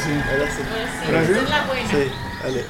Ahora sí. Ahora sí. ¿Ahora sí? Esa es la buena. Sí, dale.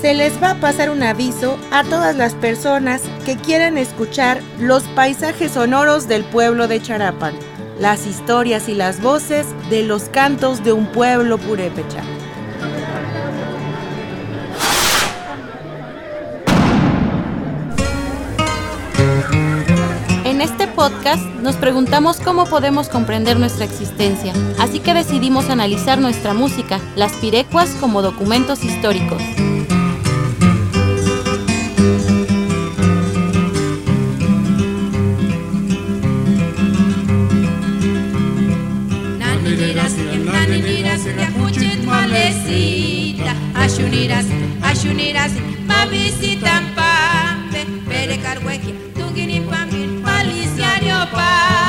Se les va a pasar un aviso a todas las personas que quieran escuchar los paisajes sonoros del pueblo de Charapan, las historias y las voces de los cantos de un pueblo purépecha. En este podcast nos preguntamos cómo podemos comprender nuestra existencia, así que decidimos analizar nuestra música, las pirecuas, como documentos históricos. Malecita, ayuniras, ayuniras, ma visitan pambe, pere carhuequia, tugini pambin, paliciario pale,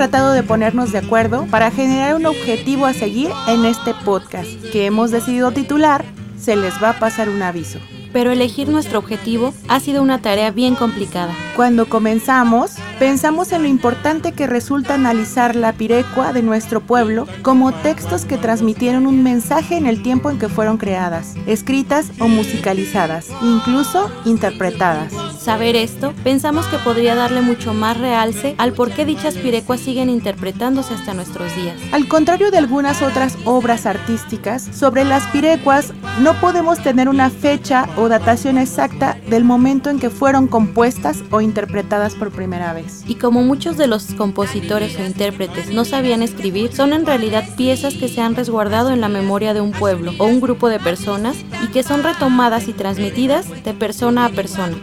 tratado de ponernos de acuerdo para generar un objetivo a seguir en este podcast, que hemos decidido titular Se les va a pasar un aviso. Pero elegir nuestro objetivo ha sido una tarea bien complicada. Cuando comenzamos, pensamos en lo importante que resulta analizar la pirecua de nuestro pueblo como textos que transmitieron un mensaje en el tiempo en que fueron creadas, escritas o musicalizadas, incluso interpretadas. Saber esto, pensamos que podría darle mucho más realce al por qué dichas pirecuas siguen interpretándose hasta nuestros días. Al contrario de algunas otras obras artísticas, sobre las pirecuas no podemos tener una fecha o datación exacta del momento en que fueron compuestas o interpretadas por primera vez. Y como muchos de los compositores o intérpretes no sabían escribir, son en realidad piezas que se han resguardado en la memoria de un pueblo o un grupo de personas y que son retomadas y transmitidas de persona a persona.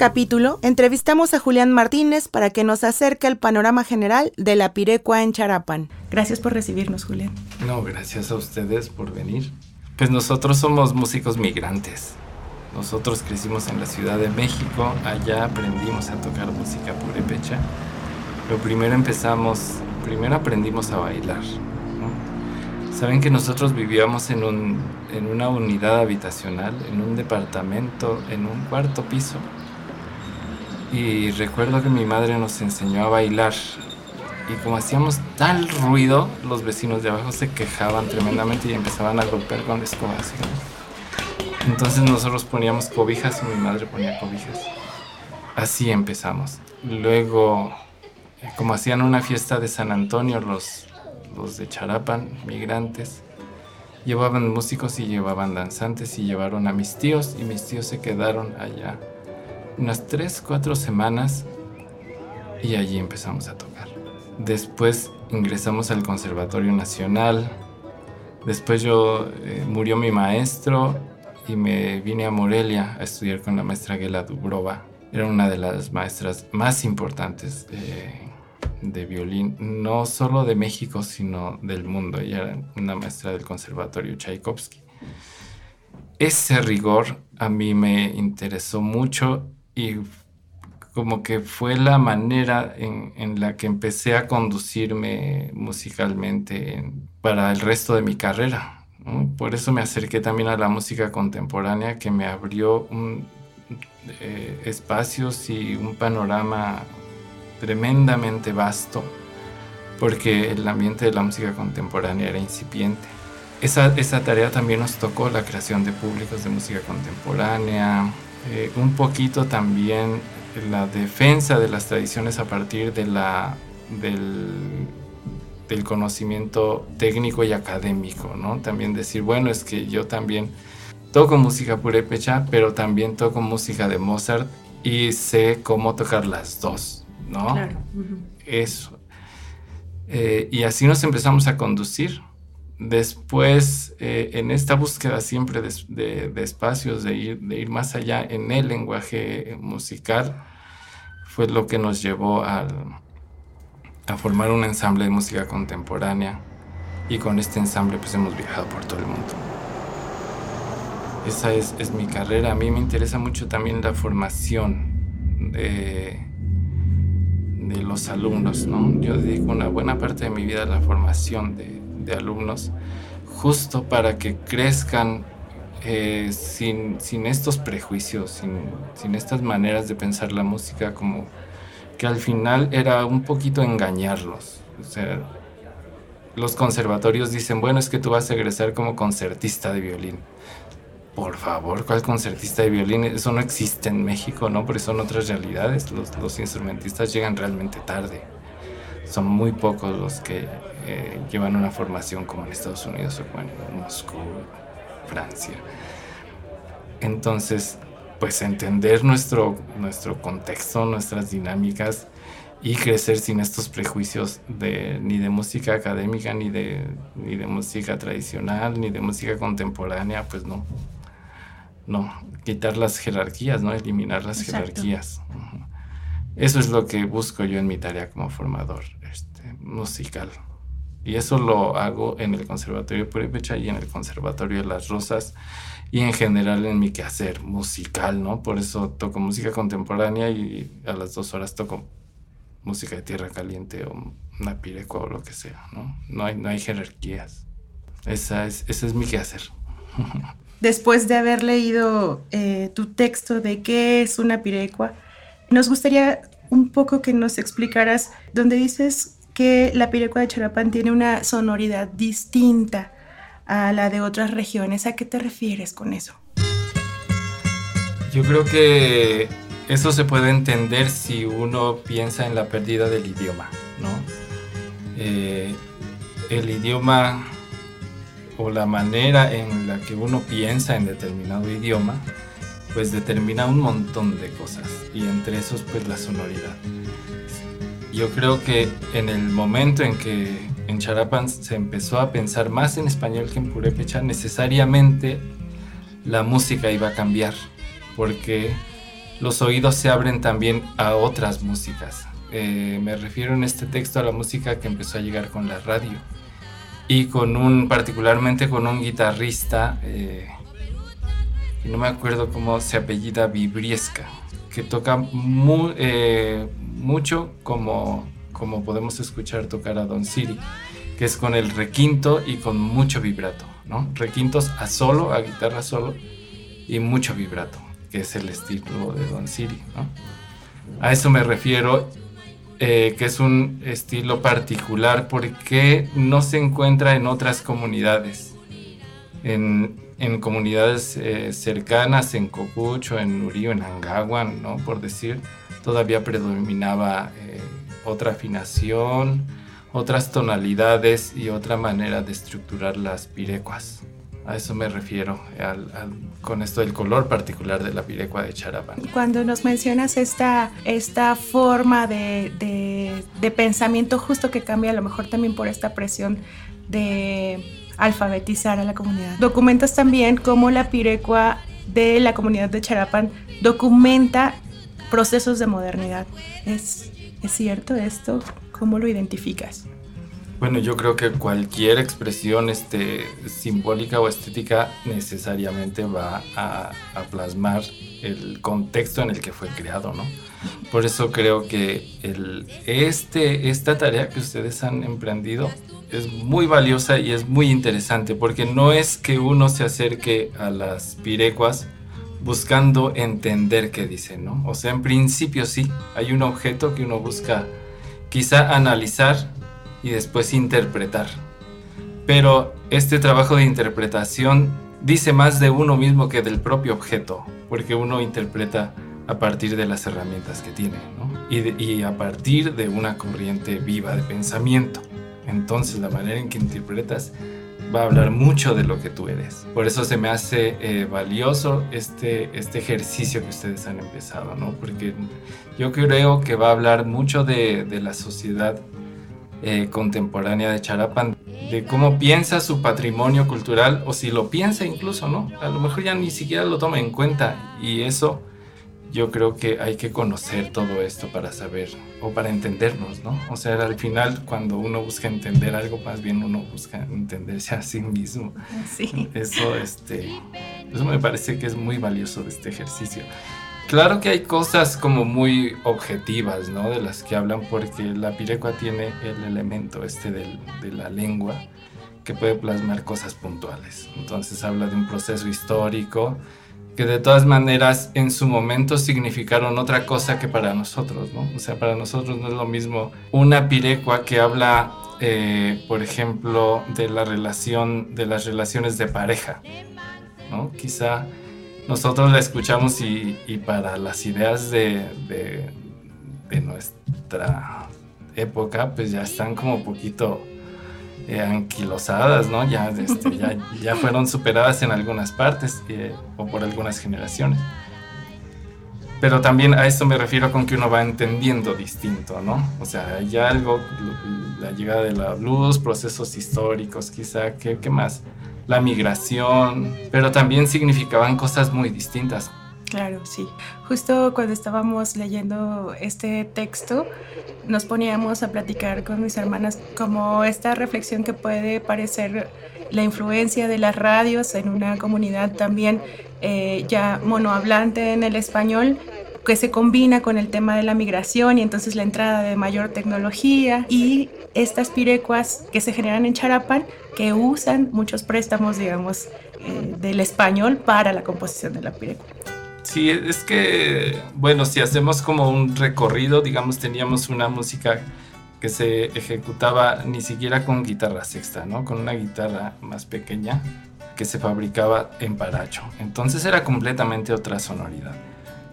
Capítulo, entrevistamos a Julián Martínez para que nos acerque al panorama general de la pirecua en Charapan. Gracias por recibirnos, Julián. No, gracias a ustedes por venir. Pues nosotros somos músicos migrantes. Nosotros crecimos en la Ciudad de México, allá aprendimos a tocar música purépecha. Pero primero empezamos, primero aprendimos a bailar. ¿no? Saben que nosotros vivíamos en, un, en una unidad habitacional, en un departamento, en un cuarto piso. Y recuerdo que mi madre nos enseñó a bailar y como hacíamos tal ruido, los vecinos de abajo se quejaban tremendamente y empezaban a golpear con escobas. ¿no? Entonces nosotros poníamos cobijas y mi madre ponía cobijas. Así empezamos. Luego, eh, como hacían una fiesta de San Antonio, los, los de Charapan, migrantes, llevaban músicos y llevaban danzantes y llevaron a mis tíos y mis tíos se quedaron allá unas 3, 4 semanas y allí empezamos a tocar. Después ingresamos al Conservatorio Nacional. Después yo eh, murió mi maestro y me vine a Morelia a estudiar con la maestra Gela Dubrova. Era una de las maestras más importantes de, violín, no solo de México, sino del mundo. Ella era una maestra del Conservatorio Tchaikovsky. Ese rigor a mí me interesó mucho y como que fue la manera en, en la que empecé a conducirme musicalmente en- para el resto de mi carrera. Por eso me acerqué también a la música contemporánea que me abrió un, eh, espacios y un panorama tremendamente vasto porque el ambiente de la música contemporánea era incipiente. Esa, esa tarea también nos tocó la creación de públicos de música contemporánea, eh, un poquito también la defensa de las tradiciones a partir de la, del, del conocimiento técnico y académico, ¿no? También decir, bueno, es que yo también toco música purépecha, pero también toco música de Mozart y sé cómo tocar las dos, ¿no? Claro. Eso. Eh, y así nos empezamos a conducir. Después, eh, en esta búsqueda siempre de, espacios, de ir, de ir más allá en el lenguaje musical, fue lo que nos llevó a formar un ensamble de música contemporánea. Y con este ensamble pues hemos viajado por todo el mundo. Esa es, es mi carrera. A mí me interesa mucho también la formación de, de los alumnos, ¿no? Yo dedico una buena parte de mi vida a la formación de, de alumnos, justo para que crezcan eh, sin, sin estos prejuicios, sin, sin estas maneras de pensar la música, como que al final era un poquito engañarlos. O sea, los conservatorios dicen, bueno, es que tú vas a egresar como concertista de violín. Por favor, ¿cuál concertista de violín? Eso no existe en México, ¿no? Porque son otras realidades. Los, los instrumentistas llegan realmente tarde. Son muy pocos los que eh, llevan una formación como en Estados Unidos o en Moscú, Francia. Entonces, pues entender nuestro, nuestro contexto, nuestras dinámicas y crecer sin estos prejuicios de, ni de música académica, ni de, ni de música tradicional, ni de música contemporánea, pues no. No, quitar las jerarquías, ¿no? Eliminar las Exacto. jerarquías. Eso es lo que busco yo en mi tarea como formador musical. Y eso lo hago en el Conservatorio de y en el Conservatorio de Las Rosas y en general en mi quehacer musical, ¿no? Por eso toco música contemporánea y a las dos horas toco música de tierra caliente o una pirecua o lo que sea, ¿no? No hay, no hay jerarquías. Esa es, ese es mi quehacer. Después de haber leído eh, tu texto de qué es una pirecua, nos gustaría un poco que nos explicaras donde dices que la pirecua de Charapán tiene una sonoridad distinta a la de otras regiones. ¿A qué te refieres con eso? Yo creo que eso se puede entender si uno piensa en la pérdida del idioma, ¿no? Eh, el idioma o la manera en la que uno piensa en determinado idioma, pues determina un montón de cosas y entre esos pues la sonoridad. Yo creo que en el momento en que en Charapan se empezó a pensar más en español que en purépecha, necesariamente la música iba a cambiar porque los oídos se abren también a otras músicas. Eh, me refiero en este texto a la música que empezó a llegar con la radio y con un, particularmente con un guitarrista, eh, no me acuerdo cómo se apellida, Vibriesca, que toca eh, mucho como, como podemos escuchar tocar a Don Siri, que es con el requinto y con mucho vibrato, ¿no? Requintos a solo, a guitarra solo y mucho vibrato, que es el estilo de Don Siri, ¿no? A eso me refiero, eh, que es un estilo particular porque no se encuentra en otras comunidades. En, en comunidades eh, cercanas, en Cocucho, en Nurío, en Angaguan, ¿no? Por decir, todavía predominaba eh, otra afinación, otras tonalidades y otra manera de estructurar las pirecuas. A eso me refiero al- al- con esto del color particular de la pirecua de Charapan. Cuando nos mencionas esta, esta forma de, de- de pensamiento justo que cambia a lo mejor también por esta presión de alfabetizar a la comunidad. Documentas también cómo la pirecua de la comunidad de Charapan documenta procesos de modernidad. Es ¿Es cierto esto? ¿Cómo lo identificas? Bueno, yo creo que cualquier expresión este, simbólica o estética necesariamente va a, a, plasmar el contexto en el que fue creado, ¿no? Por eso creo que este, esta tarea que ustedes han emprendido es muy valiosa y es muy interesante, porque no es que uno se acerque a las pirecuas buscando entender qué dicen, ¿no? O sea, en principio sí, hay un objeto que uno busca quizá analizar y después interpretar. Pero este trabajo de interpretación dice más de uno mismo que del propio objeto, porque uno interpreta a partir de las herramientas que tiene ¿no? y, a partir de una corriente viva de pensamiento. Entonces la manera en que interpretas va a hablar mucho de lo que tú eres. Por eso se me hace eh, valioso este, este ejercicio que ustedes han empezado, ¿no? porque yo creo que va a hablar mucho de, de la sociedad eh, contemporánea de Charapan, de cómo piensa su patrimonio cultural o si lo piensa incluso, ¿no? A lo mejor ya ni siquiera lo toma en cuenta y eso yo creo que hay que conocer todo esto para saber o para entendernos, ¿no? O sea, al final cuando uno busca entender algo, más bien uno busca entenderse a sí mismo. Sí. Eso, este, eso me parece que es muy valioso de este ejercicio. Claro que hay cosas como muy objetivas, ¿no? De las que hablan porque la pirecua tiene el elemento este del, de la lengua que puede plasmar cosas puntuales. Entonces habla de un proceso histórico que de todas maneras en su momento significaron otra cosa que para nosotros, ¿no? O sea, para nosotros no es lo mismo una pirecua que habla, eh, por ejemplo, de la relación, de las relaciones de pareja, ¿no? Quizá nosotros la escuchamos y, y para las ideas de, de, de, nuestra época, pues ya están como poquito eh, anquilosadas, ¿no? Ya, este, ya, ya, fueron superadas en algunas partes eh, o por algunas generaciones. Pero también a esto me refiero con que uno va entendiendo distinto, ¿no? O sea, hay algo, la llegada de la luz, procesos históricos, quizá, ¿qué, qué más? la migración, pero también significaban cosas muy distintas. Claro, sí. Justo cuando estábamos leyendo este texto, nos poníamos a platicar con mis hermanas como esta reflexión que puede parecer la influencia de las radios en una comunidad también eh, ya monohablante en el español, que se combina con el tema de la migración y entonces la entrada de mayor tecnología y estas pirecuas que se generan en Charapan que usan muchos préstamos, digamos, eh, del español para la composición de la pirecua. Sí, es que, bueno, si hacemos como un recorrido, digamos, teníamos una música que se ejecutaba ni siquiera con guitarra sexta, ¿no? Con una guitarra más pequeña que se fabricaba en paracho. Entonces era completamente otra sonoridad.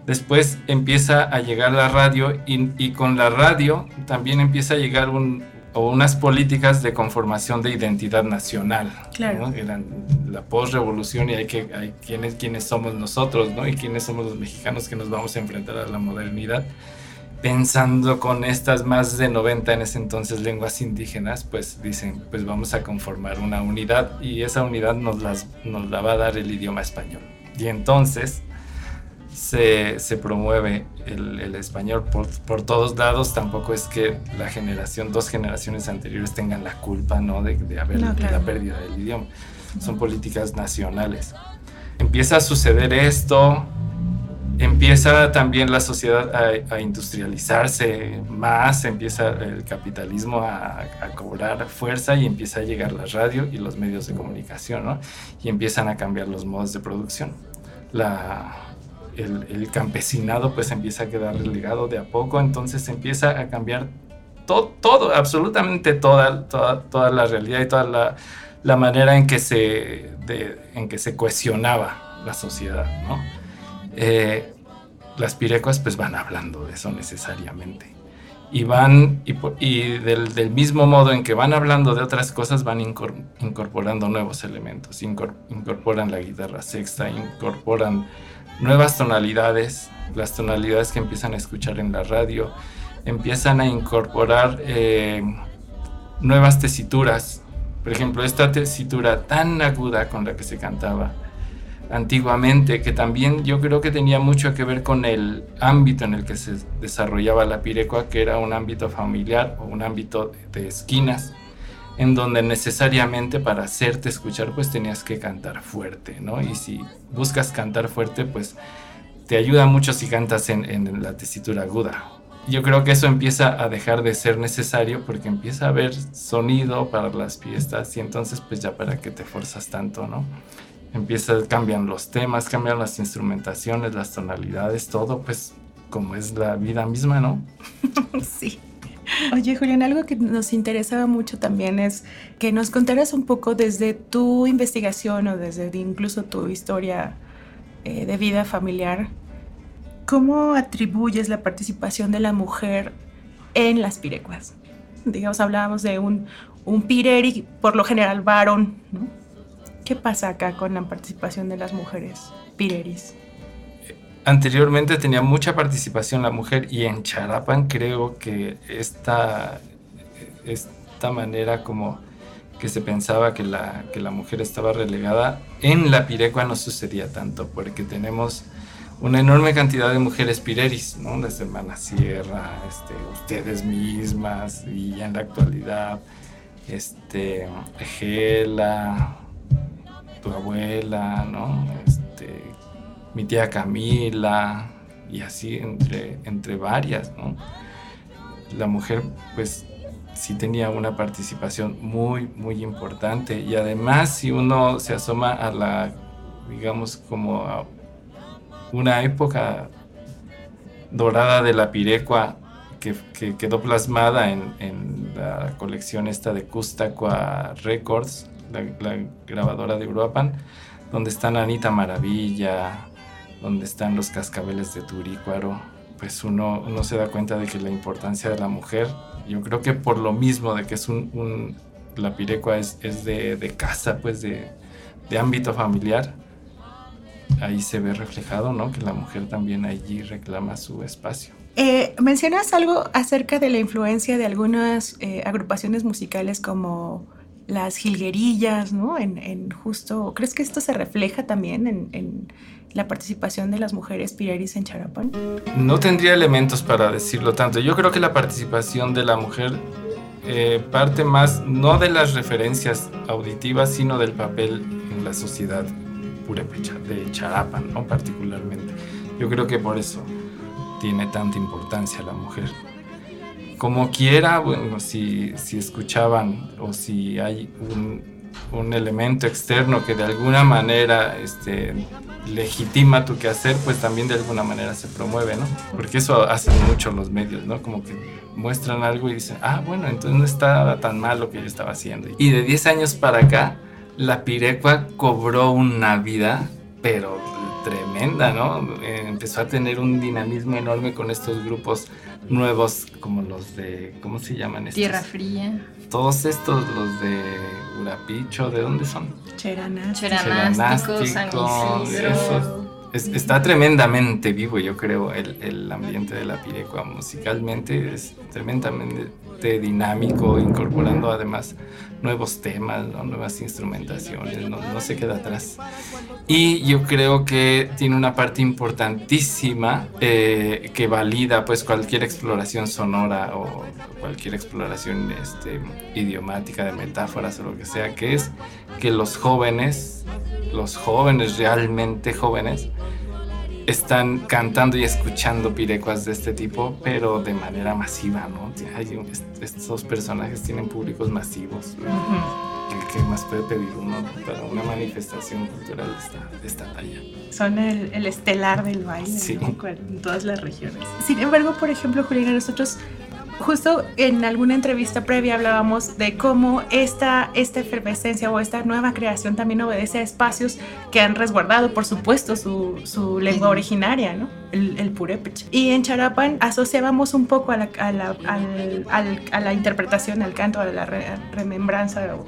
Después empieza a llegar la radio y, y con la radio también empieza a llegar un, o unas políticas de conformación de identidad nacional. Claro. ¿no? Eran la postrevolución y hay que hay quiénes quiénes somos nosotros, ¿no? Y quiénes somos los mexicanos que nos vamos a enfrentar a la modernidad. Pensando con estas más de 90 en ese entonces lenguas indígenas, pues dicen, pues vamos a conformar una unidad y esa unidad nos, las, nos la va a dar el idioma español. Y entonces se, se promueve el, el español por, por, todos lados. Tampoco es que la generación, dos generaciones anteriores tengan la culpa ¿no? de, de haber No, de claro. la pérdida del idioma. Son políticas nacionales. Empieza a suceder esto, empieza también la sociedad a, a industrializarse más, empieza el capitalismo a, a, cobrar fuerza y empieza a llegar la radio y los medios de comunicación, ¿no? Y empiezan a cambiar los modos de producción. La, el, campesinado pues empieza a quedar relegado de a poco, entonces empieza a cambiar todo, todo absolutamente toda, toda, toda, la realidad y toda la, la manera en que, se, en que se cohesionaba la sociedad, ¿no? Eh, las pirecuas pues van hablando de eso necesariamente. Y van, y, del, del, mismo modo en que van hablando de otras cosas, van incorporando nuevos elementos. Incorporan la guitarra sexta, incorporan nuevas tonalidades, las tonalidades que empiezan a escuchar en la radio, empiezan a incorporar eh, nuevas tesituras. Por ejemplo, esta tesitura tan aguda con la que se cantaba antiguamente, que también yo creo que tenía mucho que ver con el ámbito en el que se desarrollaba la pirecua, que era un ámbito familiar o un ámbito de esquinas, en donde necesariamente para hacerte escuchar pues tenías que cantar fuerte, ¿no? Y si buscas cantar fuerte pues te ayuda mucho si cantas en, la tesitura aguda. Yo creo que eso empieza a dejar de ser necesario porque empieza a haber sonido para las fiestas y entonces pues ya para qué te forzas tanto, ¿no? Empieza, cambian los temas, cambian las instrumentaciones, las tonalidades, todo pues como es la vida misma, ¿no? sí. Oye, Julián, algo que nos interesaba mucho también es que nos contaras un poco desde tu investigación o desde incluso tu historia eh, de vida familiar, ¿cómo atribuyes la participación de la mujer en las pirecuas? Digamos, hablábamos de un, un pireri, por lo general varón, ¿no? ¿Qué pasa acá con la participación de las mujeres pireris? Anteriormente tenía mucha participación la mujer y en Charapan creo que esta, esta manera como que se pensaba que la, que la mujer estaba relegada, en la pirecua no sucedía tanto, porque tenemos una enorme cantidad de mujeres pireris, ¿no? Desde Hermana Sierra, este, ustedes mismas, y en la actualidad, este, Gela, abuela, ¿no? Este, mi tía Camila, y así entre, entre varias, ¿no? La mujer, pues, sí tenía una participación muy, muy importante. Y además, si uno se asoma a la, digamos, como una época dorada de la pirecua que, que quedó plasmada en, en, la colección esta de Custaqua Records, la, grabadora de Uruapan, donde están Anita Maravilla, donde están los cascabeles de Turícuaro, pues uno, se da cuenta de que la importancia de la mujer, yo creo que por lo mismo de que es un, la pirecua es, de, casa, pues de, de ámbito familiar, ahí se ve reflejado, ¿no? Que la mujer también allí reclama su espacio. Eh, mencionas algo acerca de la influencia de algunas eh, agrupaciones musicales como las jilguerillas, ¿no? En, en, justo, ¿crees que esto se refleja también en, en, la participación de las mujeres pireris en Charapan? No tendría elementos para decirlo tanto. Yo creo que la participación de la mujer eh, parte más no de las referencias auditivas, sino del papel en la sociedad purépecha, de Charapan, ¿no? Particularmente. Yo creo que por eso tiene tanta importancia la mujer. Como quiera, bueno, si, si escuchaban o si hay un, un, elemento externo que de alguna manera este, legitima tu quehacer, pues también de alguna manera se promueve, ¿no? Porque eso hacen mucho los medios, ¿no? Como que muestran algo y dicen, ah, bueno, entonces no estaba tan mal lo que yo estaba haciendo. Y de 10 años para acá, la pirecua cobró una vida, pero tremenda, ¿no? Eh, empezó a tener un dinamismo enorme con estos grupos nuevos como los de, ¿cómo se llaman estos? Tierra Fría. Todos estos, los de Urapicho, ¿de dónde son? Cheranástico, Cheranástico, San Isidro. Esos. Es, está tremendamente vivo, yo creo, el, el, ambiente de la pirecua musicalmente es tremendamente dinámico, incorporando además nuevos temas, ¿no? nuevas instrumentaciones, no, no, se queda atrás. Y yo creo que tiene una parte importantísima eh, que valida pues cualquier exploración sonora o cualquier exploración este, idiomática de metáforas o lo que sea, que es que los jóvenes, los jóvenes realmente jóvenes, están cantando y escuchando pirecuas de este tipo, pero de manera masiva, ¿no? Hay, estos personajes tienen públicos masivos. Uh -huh. ¿Qué, más puede pedir uno para una manifestación cultural de esta, de esta talla? Son el, el, estelar del baile sí. ¿no? en todas las regiones. Sin embargo, por ejemplo, Juliana, nosotros justo en alguna entrevista previa hablábamos de cómo esta, esta efervescencia o esta nueva creación también obedece a espacios que han resguardado, por supuesto, su, su lengua originaria, ¿no? El, el, purépecha. Y en Charapan asociábamos un poco a la, a la, al, al, a la interpretación, al canto, a la re, remembranza o,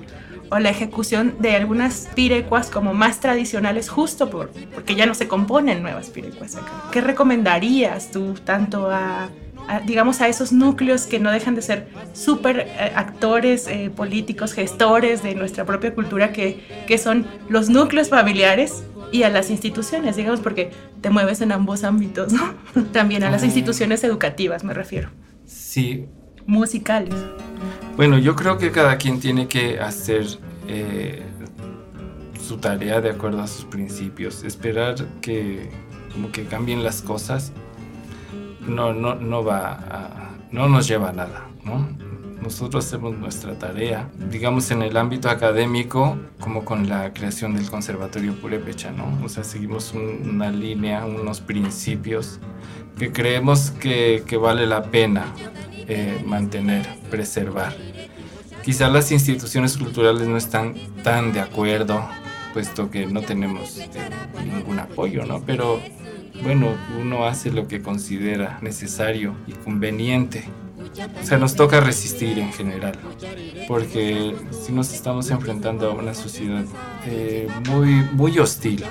o, la ejecución de algunas pirecuas como más tradicionales justo por, porque ya no se componen nuevas pirecuas acá. ¿Qué recomendarías tú tanto a a, digamos, a esos núcleos que no dejan de ser súper eh, actores, eh, políticos, gestores de nuestra propia cultura, que, que son los núcleos familiares y a las instituciones, digamos, porque te mueves en ambos ámbitos, ¿no? También a las instituciones educativas, me refiero, Sí, musicales. Bueno, yo creo que cada quien tiene que hacer eh, su tarea de acuerdo a sus principios. Esperar que como que cambien las cosas no, no, no va no nos lleva a nada, ¿no? Nosotros hacemos nuestra tarea, digamos en el ámbito académico, como con la creación del Conservatorio Purépecha, ¿no? O sea, seguimos un- una línea, unos principios que creemos que vale la pena eh, mantener, preservar. Quizá las instituciones culturales no están tan de acuerdo, puesto que no tenemos eh, ningún apoyo, ¿no? Pero bueno, uno hace lo que considera necesario y conveniente. O sea, nos toca resistir en general, porque si nos estamos enfrentando a una sociedad eh, muy, muy hostil,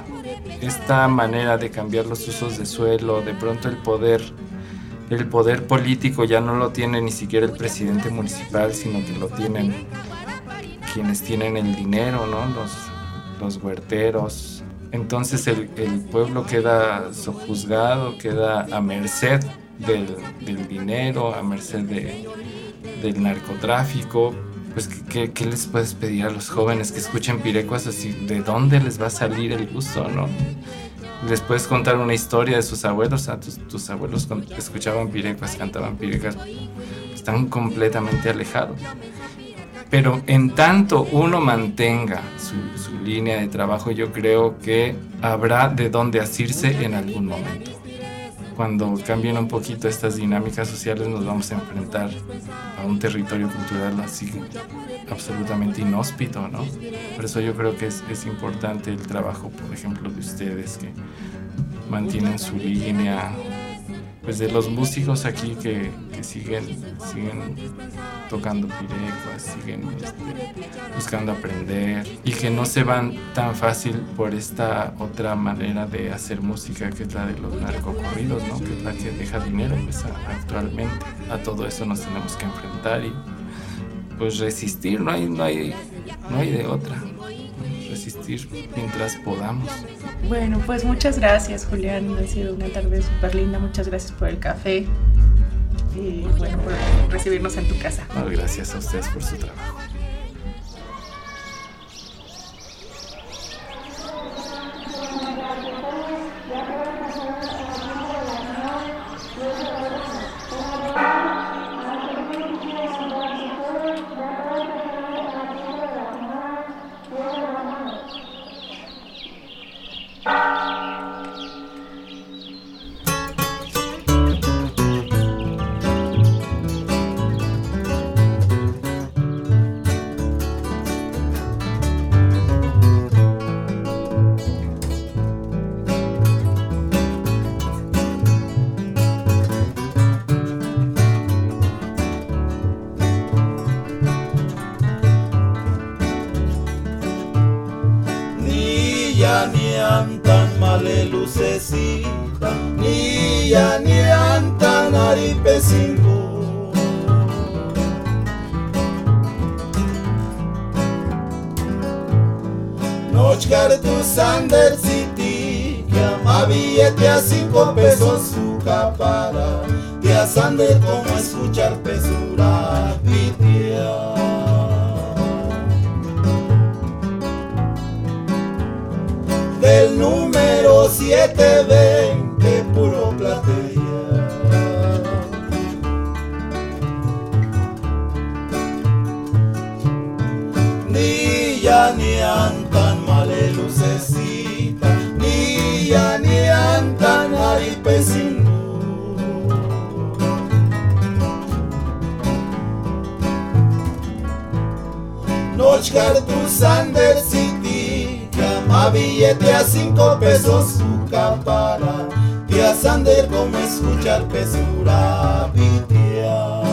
esta manera de cambiar los usos de suelo, de pronto el poder, el poder político ya no lo tiene ni siquiera el presidente municipal, sino que lo tienen quienes tienen el dinero, ¿no? Los, los huerteros. Entonces el, el pueblo queda sojuzgado, queda a merced del, del dinero, a merced de, del narcotráfico. Pues, ¿qué, qué, les puedes pedir a los jóvenes que escuchen pirecuas así? ¿De dónde les va a salir el gusto, no? Les puedes contar una historia de sus abuelos, tus, tus abuelos escuchaban pirecuas, cantaban pirecuas, están completamente alejados. Pero en tanto uno mantenga su, su línea de trabajo, yo creo que habrá de dónde asirse en algún momento. Cuando cambien un poquito estas dinámicas sociales, nos vamos a enfrentar a un territorio cultural así absolutamente inhóspito, ¿no? Por eso yo creo que es, es importante el trabajo, por ejemplo, de ustedes que mantienen su línea, pues de los músicos aquí que, que siguen, siguen tocando pirecuas, siguen este, buscando aprender y que no se van tan fácil por esta otra manera de hacer música que es la de los narcocorridos, ¿no? que es la que deja dinero pues, actualmente. A todo eso nos tenemos que enfrentar y pues resistir, no hay, no hay, no hay de otra. Mientras podamos. Bueno, pues muchas gracias, Julián. Ha sido una tarde súper linda. Muchas gracias por el café y bueno, por recibirnos en tu casa. No, gracias a ustedes por su trabajo. Ya ni antan male lucecita, ni ya ni antan aripesingo. Nochcar tu Sander City, que ama billete a cinco pesos su capara, y a Sander como escuchar pesura pitiar. Del número 720 puro platea. Ni ya ni antan male lucecita, ni ya ni antan aripecino. Nochcar tu Sander City, ama billete a cinco pesos su capara, y a Sander como escuchar pesura pitear.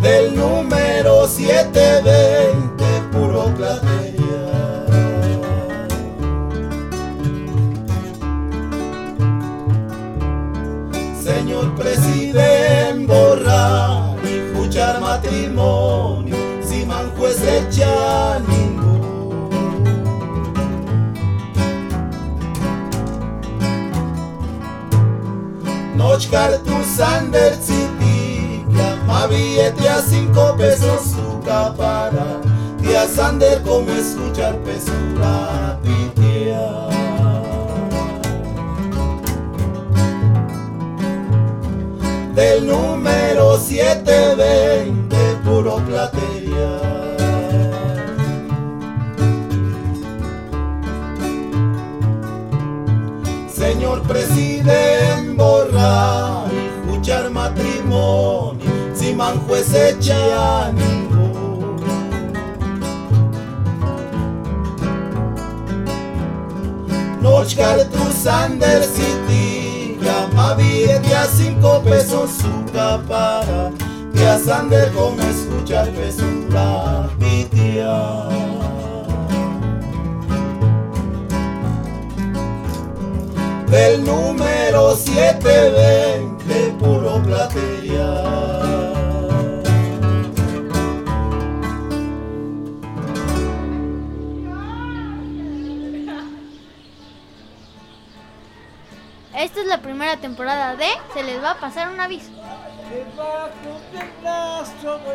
Del número 720, puro platea. Matrimonio, si man huesecha ningún. Nochkar tu Sander llama billete a cinco pesos su capara. Tía Sander, como escuchar pesura pitia. Del número 720, platería. Señor presidente, borrar, escuchar matrimonio, si man juez echa ningún. Nochkar tu Sander City, llama billete a cinco pesos su capara, y a Sander como escuchar pesura pitia. del número 720, puro platería. Esta es la primera temporada de Se les va a pasar un aviso.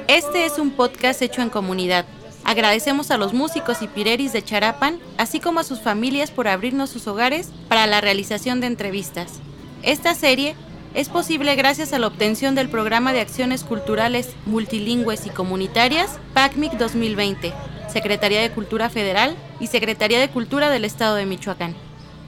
Este es un podcast hecho en comunidad. Agradecemos a los músicos y pireris de Charapan, así como a sus familias por abrirnos sus hogares para la realización de entrevistas. Esta serie es posible gracias a la obtención del Programa de Acciones Culturales Multilingües y Comunitarias PACMIC 2020, Secretaría de Cultura Federal y Secretaría de Cultura del Estado de Michoacán.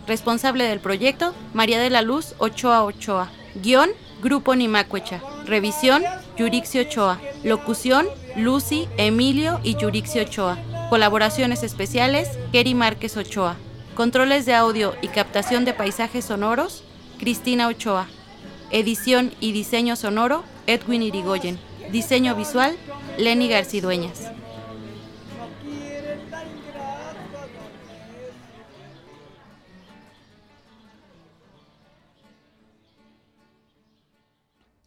Responsable del proyecto, María de la Luz Ochoa Ochoa. Guión, Grupo Nimacuecha. Revisión, Yurixi Ochoa. Locución, Lucy, Emilio y Yurixi Ochoa. Colaboraciones especiales, Keri Márquez Ochoa. Controles de audio y captación de paisajes sonoros, Cristina Ochoa. Edición y diseño sonoro, Edwin Irigoyen. Diseño visual, Lenny Garcidueñas.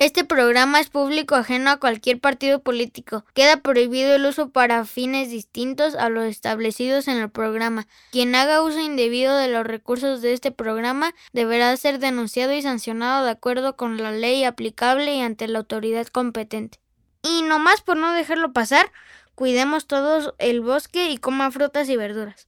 Este programa es público ajeno a cualquier partido político. Queda prohibido el uso para fines distintos a los establecidos en el programa. Quien haga uso indebido de los recursos de este programa deberá ser denunciado y sancionado de acuerdo con la ley aplicable y ante la autoridad competente. Y no más por no dejarlo pasar, cuidemos todos el bosque y coma frutas y verduras.